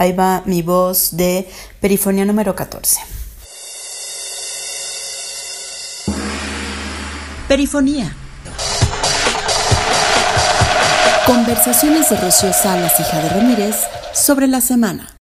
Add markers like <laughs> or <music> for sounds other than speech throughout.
Ahí va mi voz de perifonía número 14. Perifonía. Conversaciones de Rocío Salas y Jade Ramírez sobre la semana.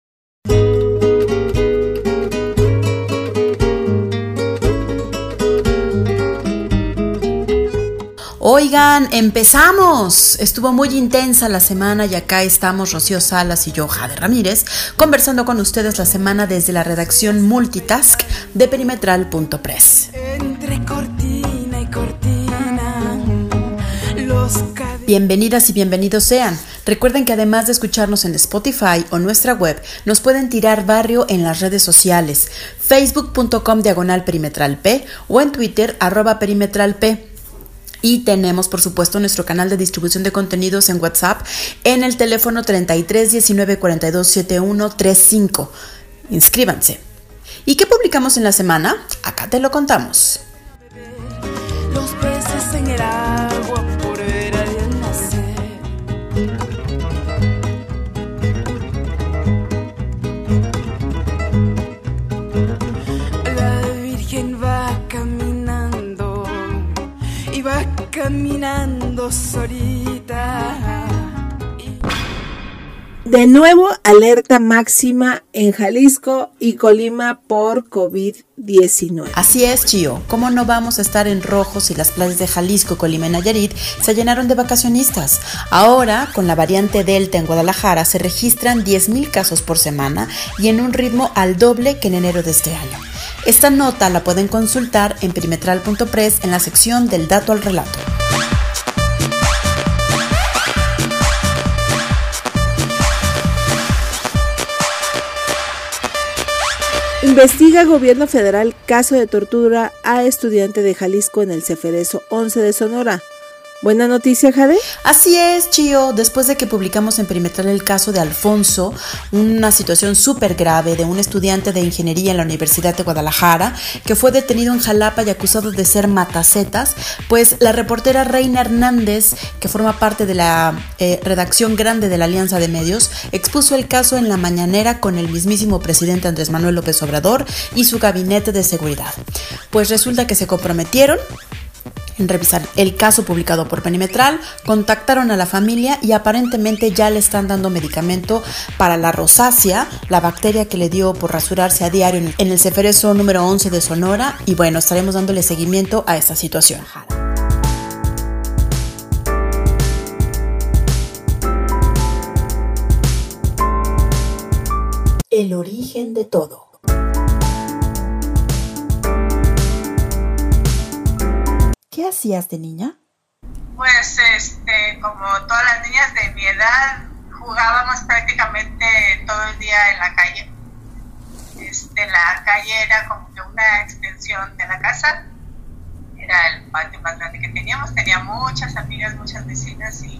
Oigan, empezamos. Estuvo muy intensa la semana y acá estamos Rocío Salas y yo, Jade Ramírez, conversando con ustedes la semana desde la redacción Multitask de perimetral.press. Entre cortina y cortina, los Bienvenidas y bienvenidos sean. Recuerden que además de escucharnos en Spotify o nuestra web, nos pueden tirar barrio en las redes sociales, facebook.com diagonal perimetral P o en Twitter arroba perimetral P. Y tenemos, por supuesto, nuestro canal de distribución de contenidos en WhatsApp en el teléfono 33 19 42 71 35. Inscríbanse. ¿Y qué publicamos en la semana? Acá te lo contamos. Los peces en el caminando solita. De nuevo, alerta máxima en Jalisco y Colima por COVID-19. Así es, Chio. ¿Cómo no vamos a estar en rojo si las playas de Jalisco, Colima y Nayarit se llenaron de vacacionistas? Ahora, con la variante Delta en Guadalajara, se registran 10.000 casos por semana y en un ritmo al doble que en enero de este año. Esta nota la pueden consultar en perimetral.press en la sección del dato al relato. Investiga gobierno federal caso de tortura a estudiante de Jalisco en el Ceferezo 11 de Sonora. Buena noticia, Jade. Así es, Chio. Después de que publicamos en Perimetral el caso de Alfonso, una situación súper grave de un estudiante de ingeniería en la Universidad de Guadalajara que fue detenido en Jalapa y acusado de ser matacetas, pues la reportera Reina Hernández, que forma parte de la eh, redacción grande de la Alianza de Medios, expuso el caso en la mañanera con el mismísimo presidente Andrés Manuel López Obrador y su gabinete de seguridad. Pues resulta que se comprometieron en revisar el caso publicado por Perimetral, contactaron a la familia y aparentemente ya le están dando medicamento para la rosácea, la bacteria que le dio por rasurarse a diario en el ceferezo número 11 de Sonora y bueno, estaremos dándole seguimiento a esta situación. El origen de todo. ¿Qué hacías de niña? Pues, este, como todas las niñas de mi edad, jugábamos prácticamente todo el día en la calle. Este, la calle era como que una extensión de la casa. Era el patio más grande que teníamos. Tenía muchas amigas, muchas vecinas y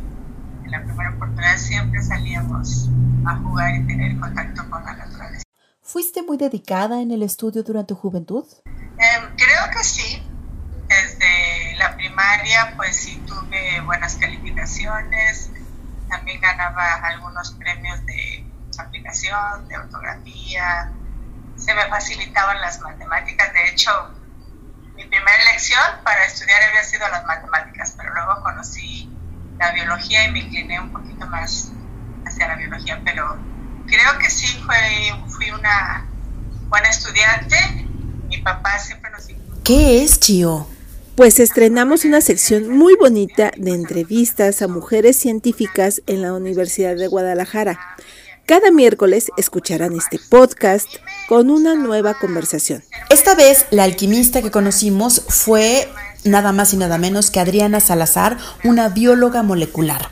en la primera oportunidad siempre salíamos a jugar y tener contacto con la naturaleza. ¿Fuiste muy dedicada en el estudio durante tu juventud? Em, creo que sí primaria pues sí tuve buenas calificaciones, también ganaba algunos premios de aplicación, de ortografía, se me facilitaban las matemáticas, de hecho mi primera elección para estudiar había sido las matemáticas, pero luego conocí la biología y me incliné un poquito más hacia la biología, pero creo que sí fue, fui una buena estudiante, mi papá siempre nos... ¿Qué es, Chio? Pues estrenamos una sección muy bonita de entrevistas a mujeres científicas en la Universidad de Guadalajara. Cada miércoles escucharán este podcast con una nueva conversación. Esta vez la alquimista que conocimos fue nada más y nada menos que Adriana Salazar, una bióloga molecular.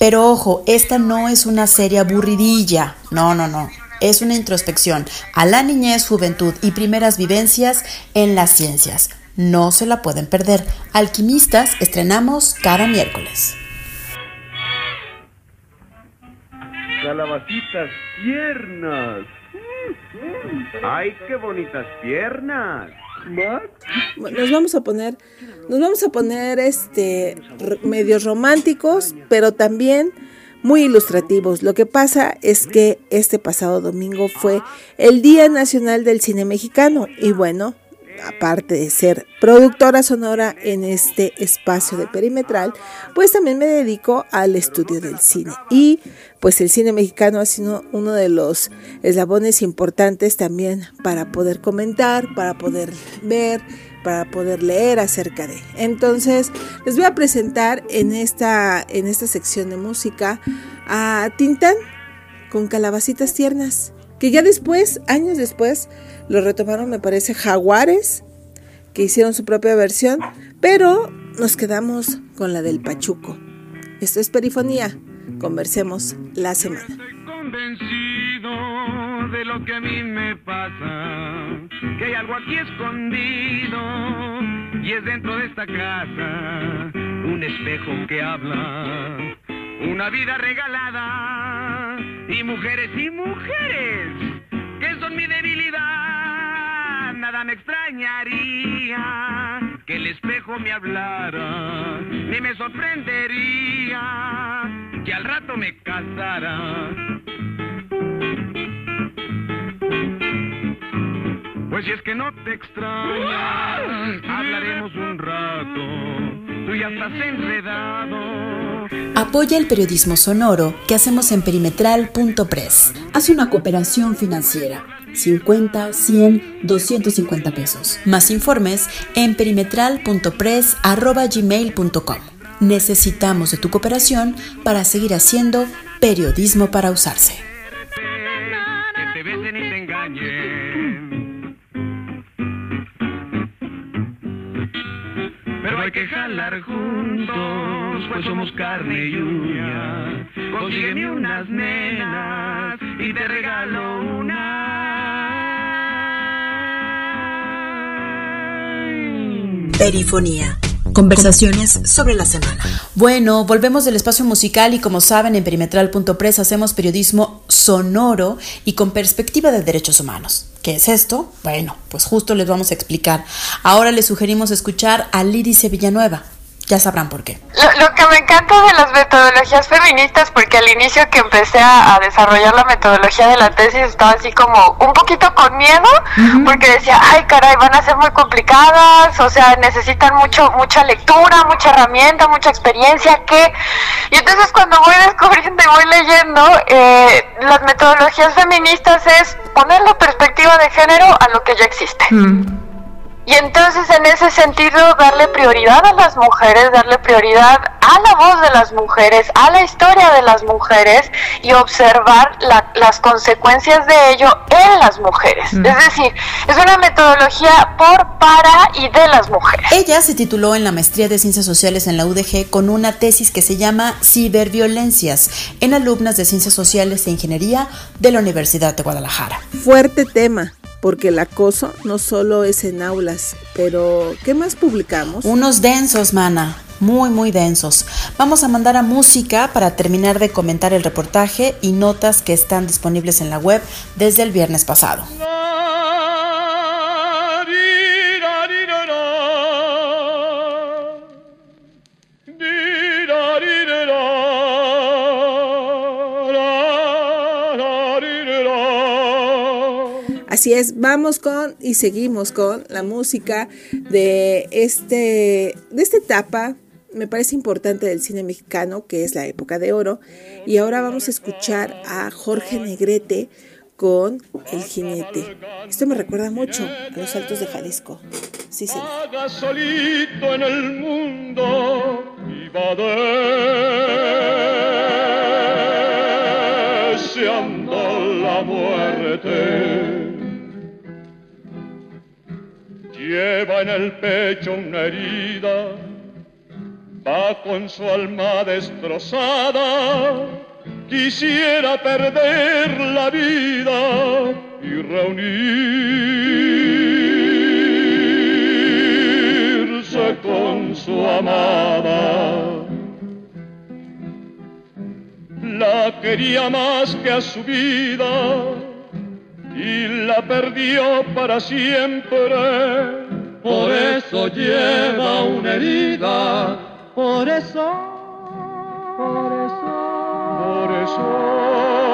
Pero ojo, esta no es una serie aburridilla, no, no, no. Es una introspección a la niñez, juventud y primeras vivencias en las ciencias. No se la pueden perder. Alquimistas estrenamos cada miércoles. Calabacitas tiernas. ¡Ay, qué bonitas piernas! Nos vamos a poner, nos vamos a poner este medios románticos, pero también muy ilustrativos. Lo que pasa es que este pasado domingo fue el Día Nacional del Cine Mexicano y bueno, aparte de ser productora sonora en este espacio de perimetral, pues también me dedico al estudio del cine. Y pues el cine mexicano ha sido uno de los eslabones importantes también para poder comentar, para poder ver, para poder leer acerca de. Entonces, les voy a presentar en esta, en esta sección de música a Tintán con calabacitas tiernas, que ya después, años después, lo retomaron, me parece, Jaguares, que hicieron su propia versión, pero nos quedamos con la del Pachuco. Esto es Perifonía. Conversemos la semana. Estoy convencido de lo que a mí me pasa, que hay algo aquí escondido y es dentro de esta casa un espejo que habla, una vida regalada y mujeres y mujeres que son mi debilidad. Nada me extrañaría que el espejo me hablara, ni me sorprendería que al rato me casara. Pues si es que no te extrañas, hablaremos un rato. Tú ya estás enredado. Apoya el periodismo sonoro que hacemos en perimetral.press. Haz una cooperación financiera. 50, 100, 250 pesos. Más informes en perimetral.press.gmail.com. Necesitamos de tu cooperación para seguir haciendo periodismo para usarse. Que te y te engañen. Pero hay que jalar juntos, pues somos carne y uña. Consígueme unas nenas y te regalo una. Perifonía. Conversaciones sobre la semana. Bueno, volvemos del espacio musical y como saben en perimetral.press hacemos periodismo sonoro y con perspectiva de derechos humanos. ¿Qué es esto? Bueno, pues justo les vamos a explicar. Ahora les sugerimos escuchar a Lirice Villanueva. Ya sabrán por qué. Lo, lo, que me encanta de las metodologías feministas, porque al inicio que empecé a, a, desarrollar la metodología de la tesis estaba así como un poquito con miedo, uh -huh. porque decía, ay caray, van a ser muy complicadas, o sea, necesitan mucho mucha lectura, mucha herramienta, mucha experiencia, ¿qué? Y entonces cuando voy <laughs> descubriendo y voy leyendo, eh, las metodologías feministas es poner la perspectiva de género a lo que ya existe. Uh -huh. Y entonces en ese sentido darle prioridad a las mujeres, darle prioridad a la voz de las mujeres, a la historia de las mujeres y observar la, las consecuencias de ello en las mujeres. Mm. Es decir, es una metodología por, para y de las mujeres. Ella se tituló en la maestría de Ciencias Sociales en la UDG con una tesis que se llama Ciberviolencias en alumnas de Ciencias Sociales e Ingeniería de la Universidad de Guadalajara. Fuerte tema porque el acoso no solo es en aulas, pero ¿qué más publicamos? Unos densos, mana, muy muy densos. Vamos a mandar a música para terminar de comentar el reportaje y notas que están disponibles en la web desde el viernes pasado. Así es, vamos con y seguimos con la música de este de esta etapa me parece importante del cine mexicano, que es la época de oro, y ahora vamos a escuchar a Jorge Negrete con El jinete. Esto me recuerda mucho a los Altos de Jalisco. Sí. Haga solito en el mundo lleva en el pecho una herida, va con su alma destrozada, quisiera perder la vida y reunirse con su amada. La quería más que a su vida y la perdió para siempre. Por eso lleva una herida, por eso, por eso. Eso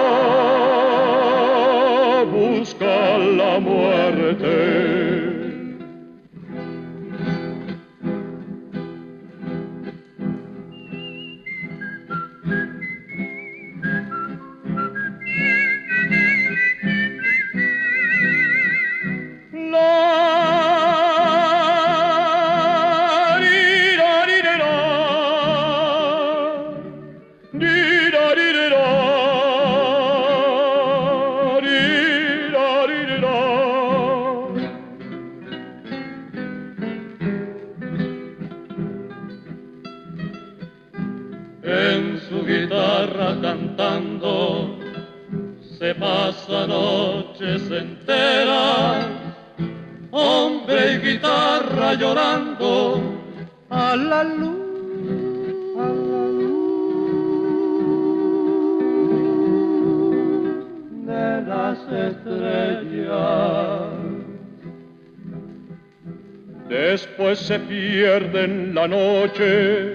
pierde la noche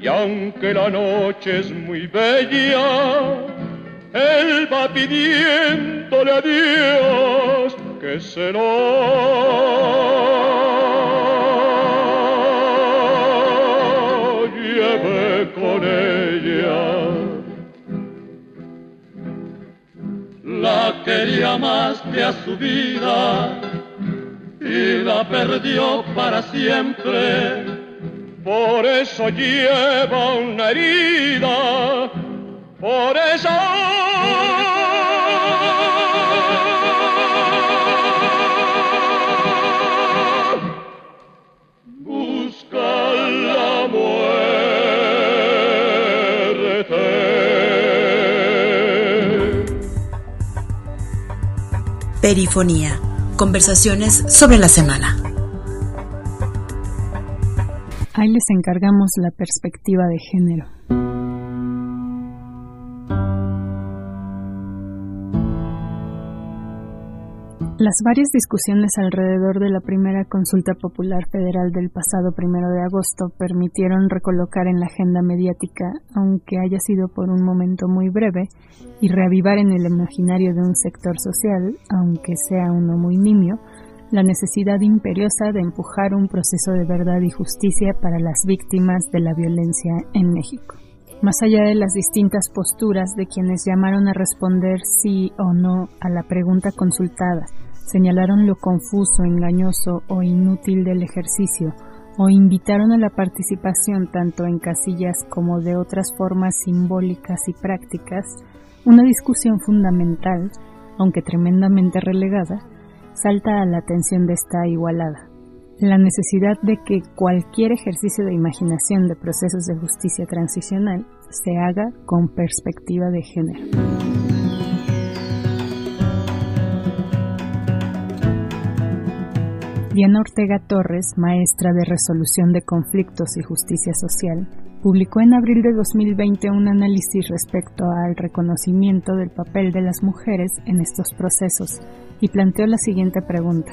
y aunque la noche es muy bella, él va pidiéndole a Dios que se lo lleve con ella. La quería más que a su vida la perdió para siempre. Por eso lleva una herida, por eso. Perifonía conversaciones sobre la semana. Ahí les encargamos la perspectiva de género. Las varias discusiones alrededor de la primera consulta popular federal del pasado primero de agosto permitieron recolocar en la agenda mediática, aunque haya sido por un momento muy breve, y reavivar en el imaginario de un sector social, aunque sea uno muy nimio, la necesidad imperiosa de empujar un proceso de verdad y justicia para las víctimas de la violencia en México. Más allá de las distintas posturas de quienes llamaron a responder sí o no a la pregunta consultada, señalaron lo confuso, engañoso o inútil del ejercicio, o invitaron a la participación tanto en casillas como de otras formas simbólicas y prácticas, una discusión fundamental, aunque tremendamente relegada, salta a la atención de esta igualada. La necesidad de que cualquier ejercicio de imaginación de procesos de justicia transicional se haga con perspectiva de género. Diana Ortega Torres, maestra de resolución de conflictos y justicia social, publicó en abril de 2020 un análisis respecto al reconocimiento del papel de las mujeres en estos procesos y planteó la siguiente pregunta.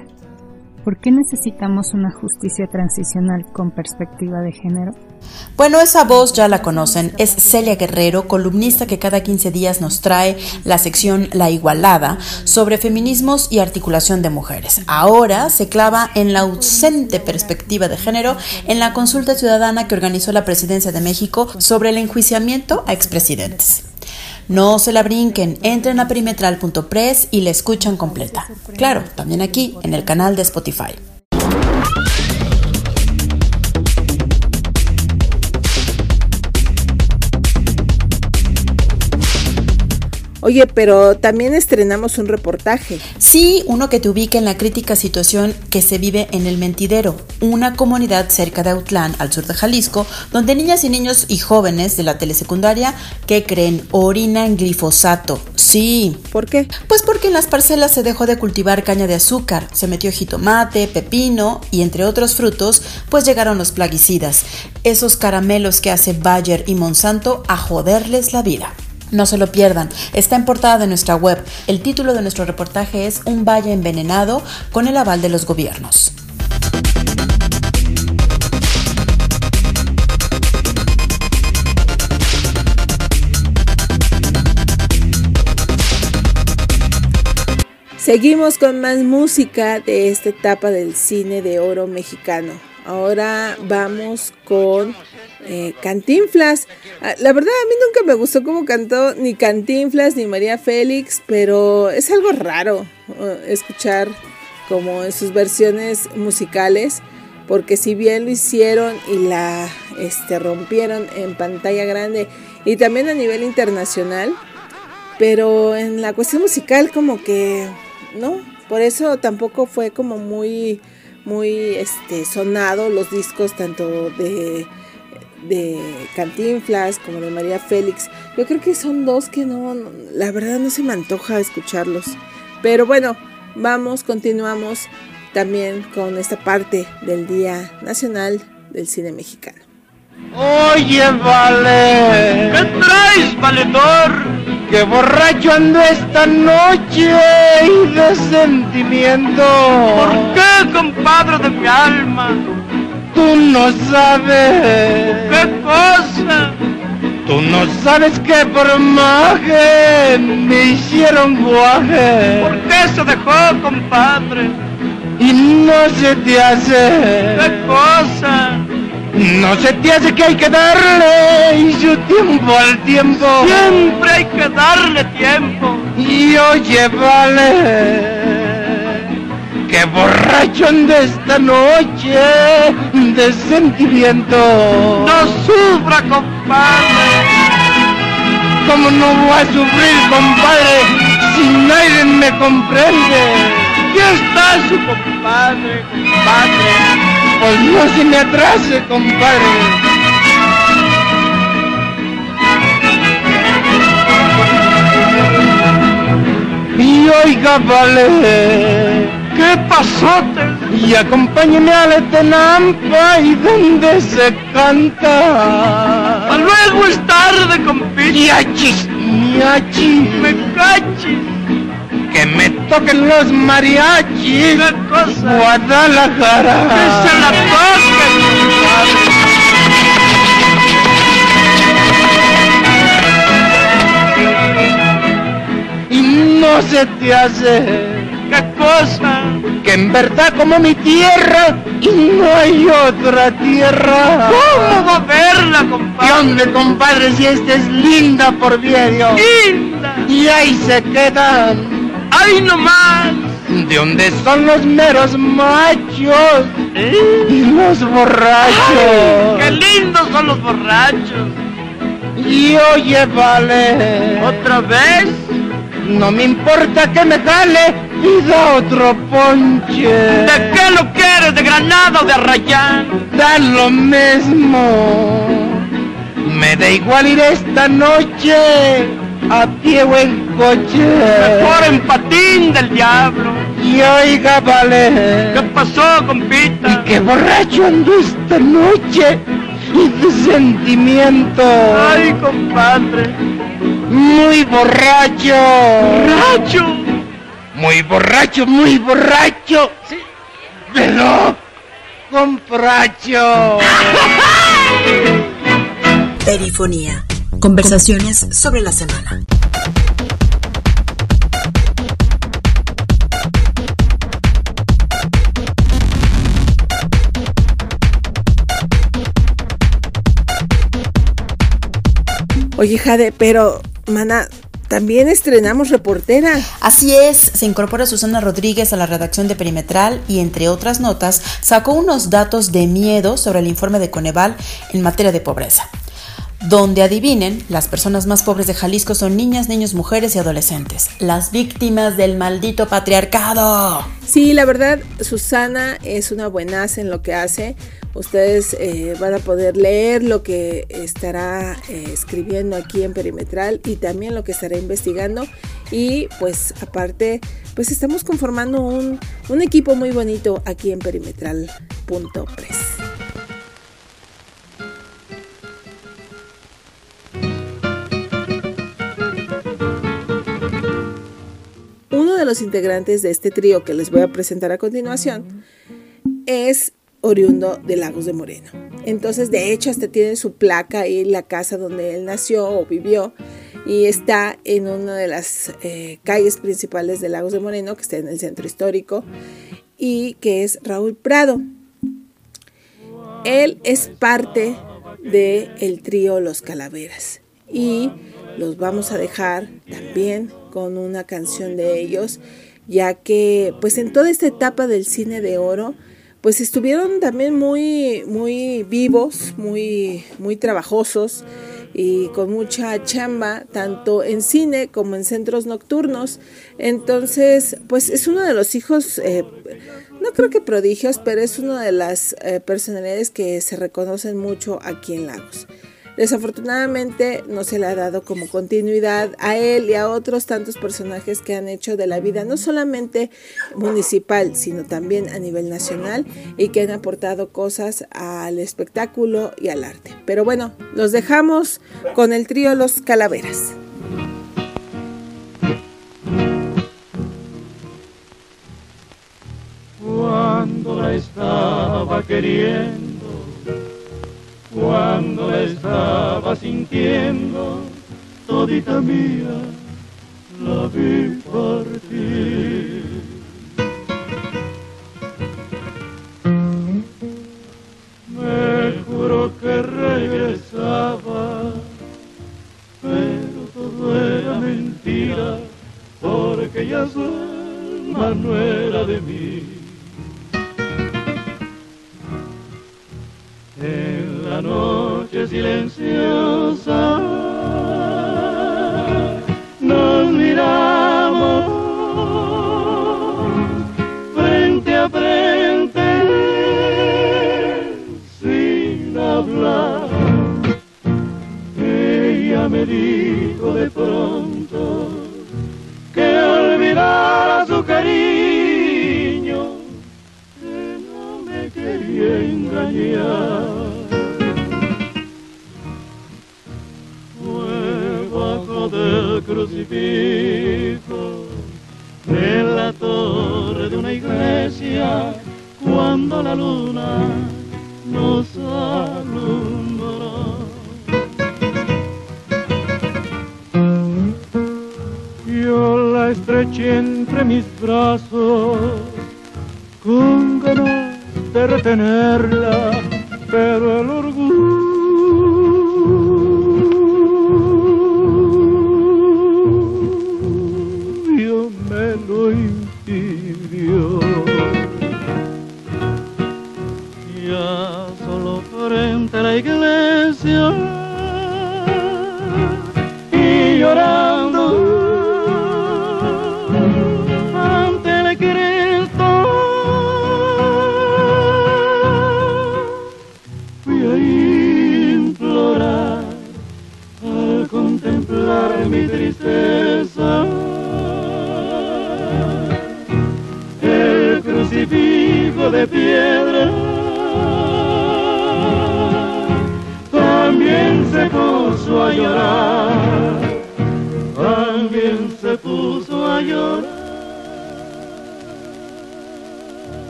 ¿Por qué necesitamos una justicia transicional con perspectiva de género? Bueno, esa voz ya la conocen, es Celia Guerrero, columnista que cada 15 días nos trae la sección La Igualada sobre feminismos y articulación de mujeres. Ahora se clava en la ausente perspectiva de género en la consulta ciudadana que organizó la Presidencia de México sobre el enjuiciamiento a expresidentes. No se la brinquen, entren a perimetral.press y la escuchan completa. Claro, también aquí en el canal de Spotify. Oye, pero también estrenamos un reportaje. Sí, uno que te ubica en la crítica situación que se vive en El Mentidero, una comunidad cerca de Autlán, al sur de Jalisco, donde niñas y niños y jóvenes de la telesecundaria que creen orinan glifosato. Sí. ¿Por qué? Pues porque en las parcelas se dejó de cultivar caña de azúcar, se metió jitomate, pepino y entre otros frutos, pues llegaron los plaguicidas, esos caramelos que hace Bayer y Monsanto a joderles la vida. No se lo pierdan, está en portada de nuestra web. El título de nuestro reportaje es Un valle envenenado con el aval de los gobiernos. Seguimos con más música de esta etapa del cine de oro mexicano. Ahora vamos con eh, Cantinflas. Ah, la verdad a mí nunca me gustó cómo cantó ni Cantinflas ni María Félix, pero es algo raro uh, escuchar como en sus versiones musicales, porque si bien lo hicieron y la este, rompieron en pantalla grande y también a nivel internacional, pero en la cuestión musical como que no, por eso tampoco fue como muy muy este sonado los discos tanto de de Cantinflas como de María Félix. Yo creo que son dos que no, la verdad no se me antoja escucharlos. Pero bueno, vamos, continuamos también con esta parte del Día Nacional del Cine Mexicano. Oye, vale, ¿qué traes, valedor? Que borracho ando esta noche y de sentimiento. ¿Por qué, compadre de mi alma? Tú no sabes. ¿Qué cosa? Tú no sabes que por maje me hicieron guaje. ¿Por qué se dejó, compadre? Y no se te hace. ¿Qué cosa? No se te hace que hay que darle su tiempo al tiempo. Siempre hay que darle tiempo. Y oye, vale que borracho de esta noche de sentimiento. No sufra, compadre. ¿Cómo no voy a sufrir, compadre, si nadie me comprende? ¿Qué está su compadre, compadre? Pues no se me atrase, compadre. Y oiga, vale ¿Qué pasó? Y acompáñeme a la tenampa y donde se canta. A luego es tarde, compito. Miachis, miachis. Me cachis. Que me toquen los mariachis. ¿Qué cosa? Guadalajara. Que se la Y no se te hace cosa que en verdad como mi tierra y no hay otra tierra. ¿Cómo va a verla, compadre? ¿Qué hombre, compadre, si esta es linda por medio? Linda. Y ahí se quedan. Ahí nomás. De donde son los meros machos y los borrachos. ¡Qué lindos son los borrachos! Y oye, vale. ¿Otra vez? No me importa que me jale y da otro ponche. ¿De qué lo quieres? ¿De Granada o de Arrayán? Da lo mismo. Me da igual ir esta noche a pie o en coche. Mejor en patín del diablo. Y oiga, vale. ¿Qué pasó, compita? Y qué borracho ando esta noche. Y de sentimiento. Ay, compadre. Muy borracho. ¿Borracho? Muy borracho, muy borracho. Sí. Pero compracho. Perifonía. Conversaciones sobre la semana. Oye, Jade, pero, mana, también estrenamos reportera. Así es, se incorpora Susana Rodríguez a la redacción de Perimetral y entre otras notas sacó unos datos de miedo sobre el informe de Coneval en materia de pobreza. Donde adivinen, las personas más pobres de Jalisco son niñas, niños, mujeres y adolescentes, las víctimas del maldito patriarcado. Sí, la verdad, Susana es una buenaza en lo que hace. Ustedes eh, van a poder leer lo que estará eh, escribiendo aquí en Perimetral y también lo que estará investigando. Y pues aparte, pues estamos conformando un, un equipo muy bonito aquí en perimetral.press. de los integrantes de este trío que les voy a presentar a continuación es oriundo de Lagos de Moreno. Entonces, de hecho, hasta tiene su placa ahí en la casa donde él nació o vivió. y está en una de las eh, calles principales de Lagos de Moreno, que está en el centro histórico, y que es Raúl Prado. Él es parte del el trío Los Calaveras y los vamos a dejar también con una canción de ellos, ya que pues en toda esta etapa del cine de oro, pues estuvieron también muy, muy vivos, muy, muy trabajosos y con mucha chamba, tanto en cine como en centros nocturnos. Entonces, pues es uno de los hijos, eh, no creo que prodigios, pero es una de las eh, personalidades que se reconocen mucho aquí en Lagos. Desafortunadamente no se le ha dado como continuidad a él y a otros tantos personajes que han hecho de la vida no solamente municipal, sino también a nivel nacional y que han aportado cosas al espectáculo y al arte. Pero bueno, los dejamos con el trío Los Calaveras. Cuando la estaba queriendo estaba sintiendo todita mía, la vi partir.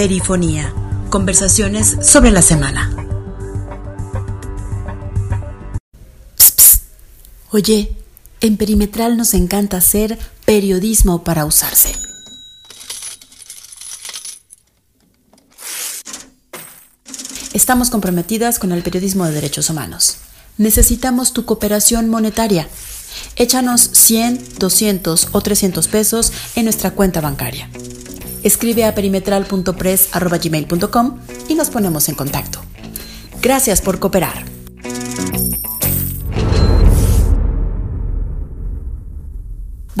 Perifonía. Conversaciones sobre la semana. Oye, en Perimetral nos encanta hacer periodismo para usarse. Estamos comprometidas con el periodismo de derechos humanos. Necesitamos tu cooperación monetaria. Échanos 100, 200 o 300 pesos en nuestra cuenta bancaria. Escribe a perimetral.press.gmail.com y nos ponemos en contacto. Gracias por cooperar.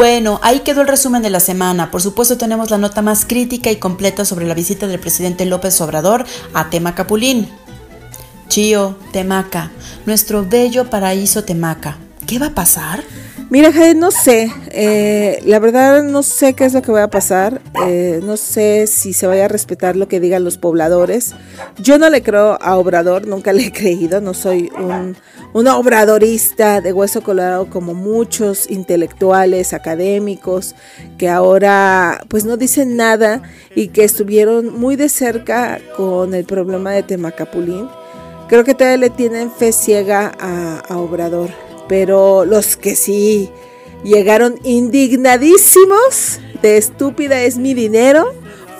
Bueno, ahí quedó el resumen de la semana. Por supuesto tenemos la nota más crítica y completa sobre la visita del presidente López Obrador a Temacapulín. Chío, Temaca, nuestro bello paraíso Temaca. ¿Qué va a pasar? Mira, Jade, no sé. Eh, la verdad no sé qué es lo que va a pasar. Eh, no sé si se vaya a respetar lo que digan los pobladores. Yo no le creo a Obrador, nunca le he creído. No soy un, una obradorista de hueso colorado como muchos intelectuales, académicos, que ahora pues no dicen nada y que estuvieron muy de cerca con el problema de Temacapulín. Creo que todavía le tienen fe ciega a, a Obrador pero los que sí llegaron indignadísimos de estúpida es mi dinero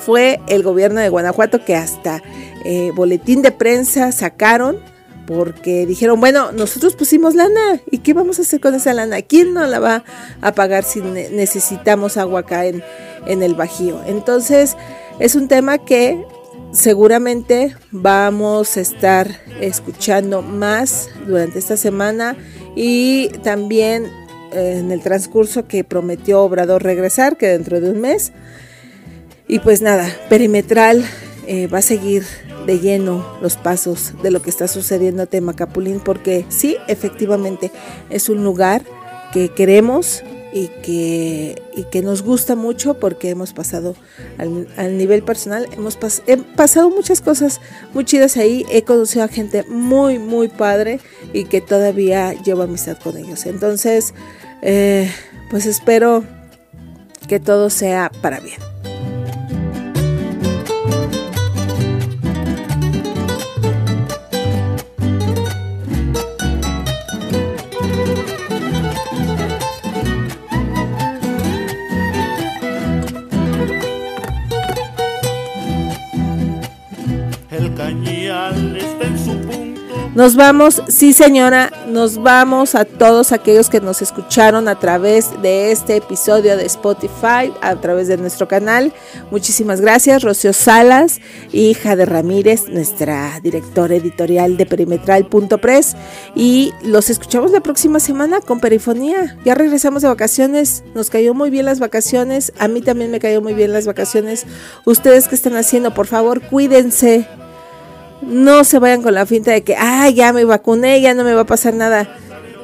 fue el gobierno de Guanajuato que hasta eh, boletín de prensa sacaron porque dijeron, bueno, nosotros pusimos lana y ¿qué vamos a hacer con esa lana? ¿Quién no la va a pagar si necesitamos agua acá en, en el Bajío? Entonces es un tema que seguramente vamos a estar escuchando más durante esta semana y también eh, en el transcurso que prometió Obrador regresar, que dentro de un mes. Y pues nada, perimetral eh, va a seguir de lleno los pasos de lo que está sucediendo en Temacapulín, porque sí, efectivamente es un lugar que queremos, y que, y que nos gusta mucho porque hemos pasado al, nivel personal, hemos pasado muchas cosas muy chidas ahí, he conocido a gente muy, muy padre y que todavía llevo amistad con ellos. Entonces, eh, pues espero que todo sea para bien. Nos vamos, sí señora, nos vamos a todos aquellos que nos escucharon a través de este episodio de Spotify, a través de nuestro canal. Muchísimas gracias, Rocío Salas, hija de Ramírez, nuestra directora editorial de perimetral.press. Y los escuchamos la próxima semana con Perifonía. Ya regresamos de vacaciones, nos cayó muy bien las vacaciones, a mí también me cayó muy bien las vacaciones. Ustedes que están haciendo, por favor, cuídense no se vayan con la finta de que, ah, ya me vacuné, ya no me va a pasar nada.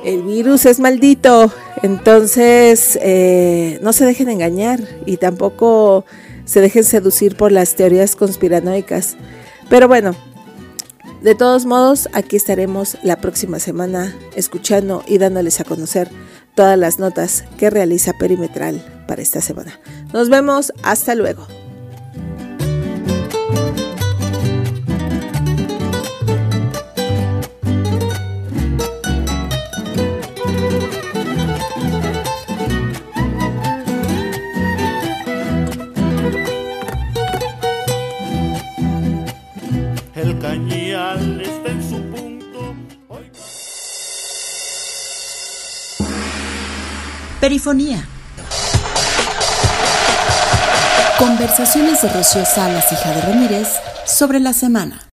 El virus es maldito. Entonces, eh, no se dejen engañar y tampoco se dejen seducir por las teorías conspiranoicas. Pero bueno, de todos modos, aquí estaremos la próxima semana escuchando y dándoles a conocer todas las notas que realiza Perimetral para esta semana. Nos vemos, hasta luego. Perifonía. Conversaciones de Rocío Salas, hija de Ramírez, sobre la semana.